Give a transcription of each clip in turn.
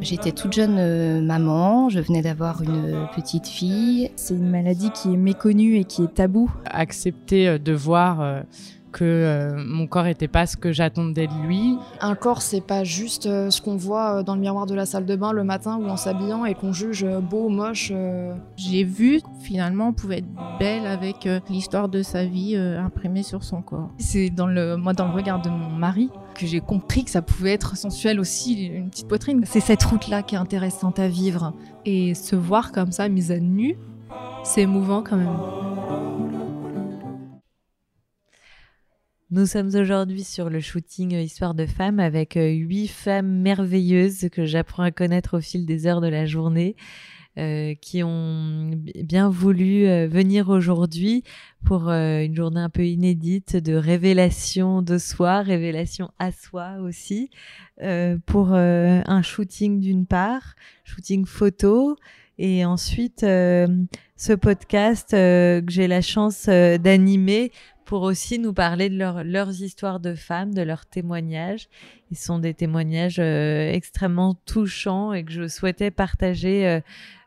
J'étais toute jeune euh, maman, je venais d'avoir une petite fille. C'est une maladie qui est méconnue et qui est tabou. Accepter euh, de voir euh, que euh, mon corps n'était pas ce que j'attendais de lui. Un corps, c'est pas juste euh, ce qu'on voit euh, dans le miroir de la salle de bain le matin ou en s'habillant et qu'on juge beau, moche. J'ai vu finalement on pouvait être belle avec l'histoire de sa vie imprimée sur son corps. C'est dans le moi dans le regard de mon mari que j'ai compris que ça pouvait être sensuel aussi une petite poitrine. C'est cette route là qui est intéressante à vivre et se voir comme ça mise à nu, c'est émouvant quand même. Nous sommes aujourd'hui sur le shooting Histoire de femmes avec euh, huit femmes merveilleuses que j'apprends à connaître au fil des heures de la journée. Euh, qui ont bien voulu euh, venir aujourd'hui pour euh, une journée un peu inédite de révélation de soi, révélation à soi aussi, euh, pour un shooting d'une part, shooting photo, et ensuite ce podcast que j'ai la chance d'animer pour aussi nous parler de leur, leurs histoires de femmes, de leurs témoignages. Ils sont des témoignages euh, extrêmement touchants et que je souhaitais partager, euh,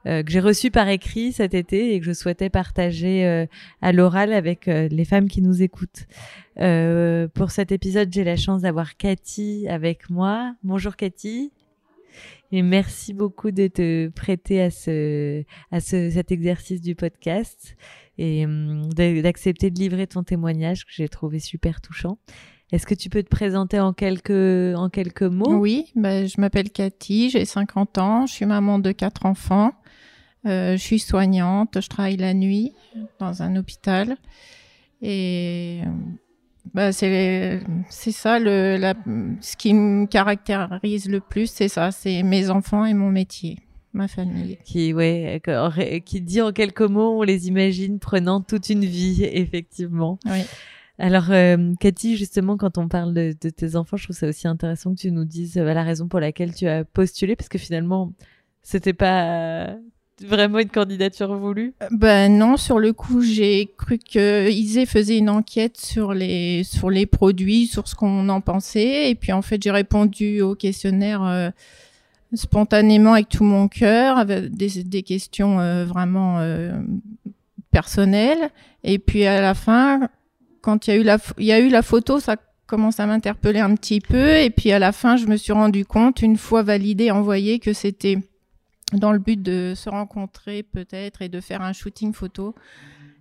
euh, que j'ai reçus par écrit cet été et que je souhaitais partager à l'oral avec les femmes qui nous écoutent. Pour cet épisode, j'ai la chance d'avoir Cathy avec moi. Bonjour Cathy. Et merci beaucoup de te prêter à ce, à ce, cet exercice du podcast et hum, d'accepter de livrer ton témoignage que j'ai trouvé super touchant. Est-ce que tu peux te présenter en quelques, en quelques mots? Oui, bah, je m'appelle Cathy, j'ai 50 ans, je suis maman de quatre enfants, euh, je suis soignante, je travaille la nuit dans un hôpital. Et bah, c'est c'est ça le la, ce qui me caractérise le plus, c'est ça, c'est mes enfants et mon métier ma famille. Qui, ouais, qui dit en quelques mots, on les imagine prenant toute une vie, effectivement. Oui. Alors, euh, Cathy, justement, quand on parle de, de, tes enfants, je trouve ça aussi intéressant que tu nous dises euh, la raison pour laquelle tu as postulé, parce que finalement, c'était pas vraiment une candidature voulue? Ben non, sur le coup, j'ai cru que Isée faisait une enquête sur les sur les produits, sur ce qu'on en pensait, et puis en fait, j'ai répondu au questionnaire. Euh, spontanément avec tout mon cœur, avec des, questions euh, vraiment euh, personnelles. Et puis à la fin, quand il y a eu la, il y a eu la photo, ça commence à m'interpeller un petit peu. Et puis à la fin, je me suis rendu compte, une fois validé, envoyé, que c'était dans le but de se rencontrer peut-être et de faire un shooting photo.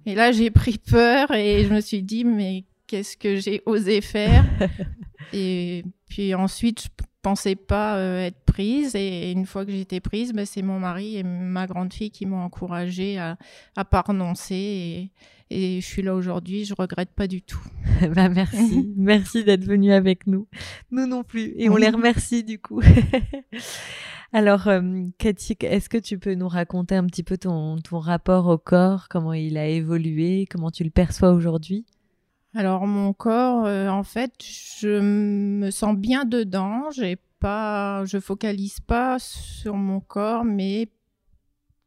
Et là, j'ai pris peur et je me suis dit, mais qu'est-ce que j'ai osé faire? Et puis ensuite, je pensais pas euh, être prise et une fois que j'étais prise, ben, c'est mon mari et ma grande fille qui m'ont encouragée à, à pas renoncer et, et je suis là aujourd'hui, je regrette pas du tout. bah merci, merci d'être venu avec nous. Nous non plus et on les remercie du coup. Alors, euh, Cathy, est-ce que tu peux nous raconter un petit peu ton, rapport au corps, comment il a évolué, comment tu le perçois aujourd'hui? Alors mon corps, euh, en fait, je me sens bien dedans. J'ai pas, je focalise pas sur mon corps, mais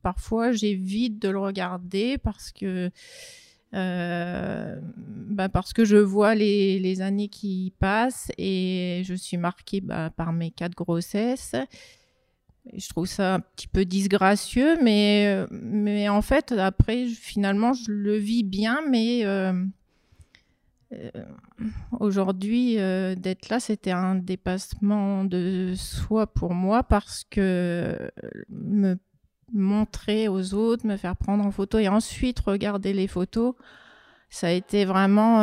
parfois j'évite de le regarder parce que euh, bah parce que je vois les, les, années qui passent et je suis marquée bah, par mes quatre grossesses. Je trouve ça un petit peu disgracieux, mais, mais en fait, après, finalement, je le vis bien, mais euh, euh, aujourd'hui, euh, d'être là, c'était un dépassement de soi pour moi parce que me montrer aux autres, me faire prendre en photo et ensuite regarder les photos, ça a été vraiment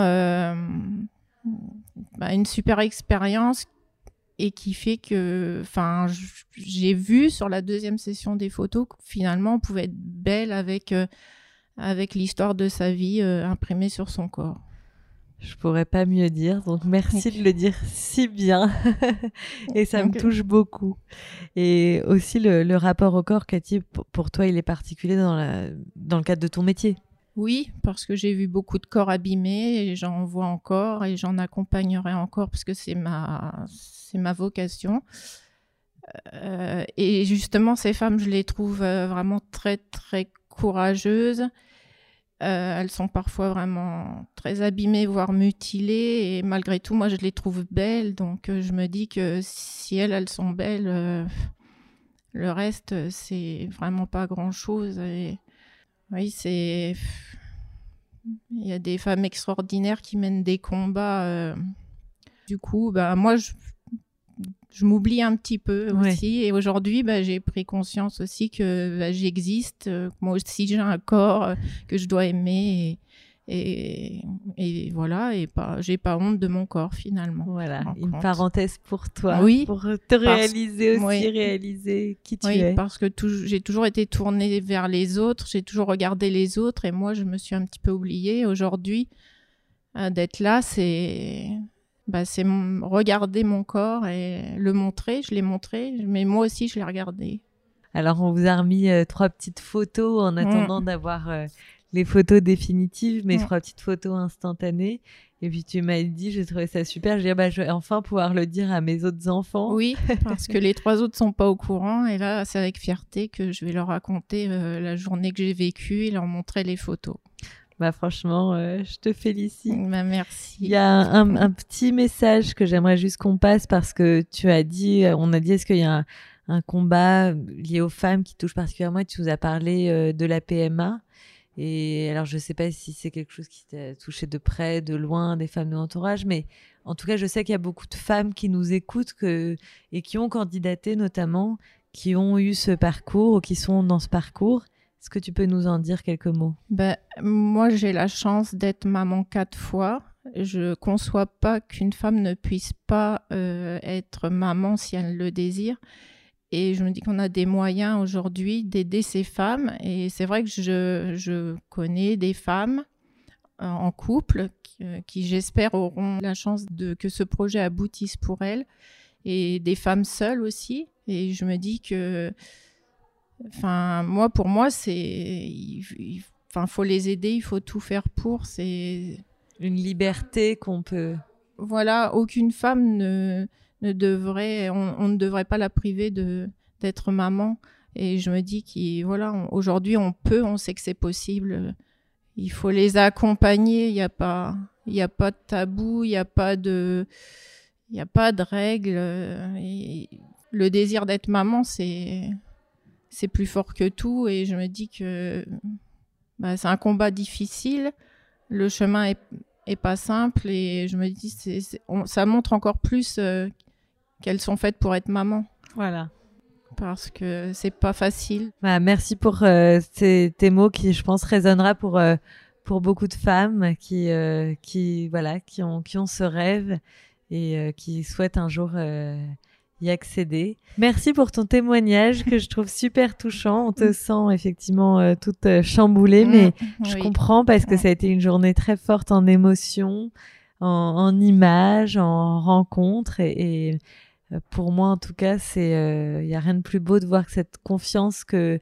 bah, une super expérience et qui fait que, enfin, j'ai vu sur la deuxième session des photos que finalement on pouvait être belle avec euh, avec l'histoire de sa vie euh, imprimée sur son corps. Je pourrais pas mieux dire, donc merci okay. de le dire si bien. et ça okay. me touche beaucoup. Et aussi le, le, rapport au corps, Cathy, pour toi, il est particulier dans, la, dans le cadre de ton métier. Oui, parce que j'ai vu beaucoup de corps abîmés et j'en vois encore et j'en accompagnerai encore parce que c'est ma, ma vocation. Euh, et justement, ces femmes, je les trouve euh, vraiment très, très courageuses Euh, elles sont parfois vraiment très abîmées, voire mutilées. Et malgré tout, moi, je les trouve belles. Donc, je me dis que si elles, elles sont belles, le reste, c'est vraiment pas grand-chose. Oui, c'est... Il y a des femmes extraordinaires qui mènent des combats. Du coup, bah, moi, je, je m'oublie un petit peu aussi. Et aujourd'hui, bah, j'ai pris conscience aussi que bah, j'existe. moi aussi, j'ai un corps que je dois aimer. Et, et, voilà, et pas, j'ai pas honte de mon corps finalement. Voilà, une parenthèse pour toi, oui, pour te réaliser aussi, réaliser qui tu oui, es. parce que j'ai toujours été tournée vers les autres, j'ai toujours regardé les autres, et moi je me suis un petit peu oubliée. Aujourd'hui, euh, d'être là, c'est bah, c'est regarder mon corps et le montrer. Je l'ai montré, mais moi aussi, je l'ai regardé. Alors, on vous a remis euh, trois petites photos en attendant mm. d'avoir euh, les photos définitives, mm. trois petites photos instantanées. Et puis tu m'as dit, j'ai trouvé ça super. Je, dis, bah, je vais enfin pouvoir le dire à mes autres enfants. Oui, parce que les trois autres sont pas au courant. Et là, c'est avec fierté que je vais leur raconter euh, la journée que j'ai vécue et leur montrer les photos. Bah franchement, euh, je te félicite. Bah, merci. Il y a un, petit message que j'aimerais juste qu'on passe parce que tu as dit, euh, on a dit, est-ce qu'il y a un, combat lié aux femmes qui touche particulièrement? Tu nous as parlé euh, de la PMA. Et alors, je ne sais pas si c'est quelque chose qui t'a touché de près, de loin, des femmes de l'entourage, mais en tout cas, je sais qu'il y a beaucoup de femmes qui nous écoutent et qui ont candidaté notamment, qui ont eu ce parcours ou qui sont dans ce parcours. Est-ce que tu peux nous en dire quelques mots? Ben, Moi, j'ai la chance d'être maman quatre fois. Je conçois pas qu'une femme ne puisse pas euh, être maman si elle le désire. Et je me dis qu'on a des moyens aujourd'hui d'aider ces femmes. Et c'est vrai que je, je, connais des femmes euh, en couple qui, euh, qui j'espère auront la chance de que ce projet aboutisse pour elles. Et des femmes seules aussi. Et je me dis que Enfin, moi, pour moi, c'est. Il, enfin, faut les aider, il faut tout faire pour. C'est. Une liberté qu'on peut. Voilà, aucune femme ne, ne devrait. On, ne devrait pas la priver de d'être maman. Et je me dis qu'aujourd'hui, on peut, on sait que c'est possible. Il faut les accompagner. Il n'y a pas. Il a pas de tabou, il n'y a pas de, il a pas de règles. le désir d'être maman, c'est, c'est plus fort que tout et je me dis que bah, c'est un combat difficile. Le chemin est, pas simple et je me dis c'est, ça montre encore plus euh, qu'elles sont faites pour être maman. Voilà. Parce que c'est pas facile. Bah, merci pour euh, tes mots qui, je pense, résonnera pour, euh, pour beaucoup de femmes qui, qui, voilà, qui, ont, qui ont ce rêve et qui souhaitent un jour y accéder. Merci pour ton témoignage que je trouve super touchant. On te mm. sent effectivement euh, toute euh, chamboulée, mm. mais je comprends parce que ça a été une journée très forte en émotions, en, images, en rencontres. Et, euh, pour moi, en tout cas, c'est il y a rien de plus beau de voir que cette confiance que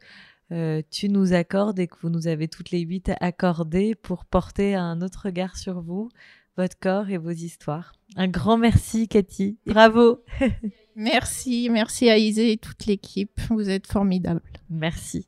tu nous accordes et que vous nous avez toutes les huit accordées pour porter un autre regard sur vous, votre corps et vos histoires. Un grand merci, Cathy. Bravo. Merci, merci à Isée et toute l'équipe. Vous êtes formidables. Merci.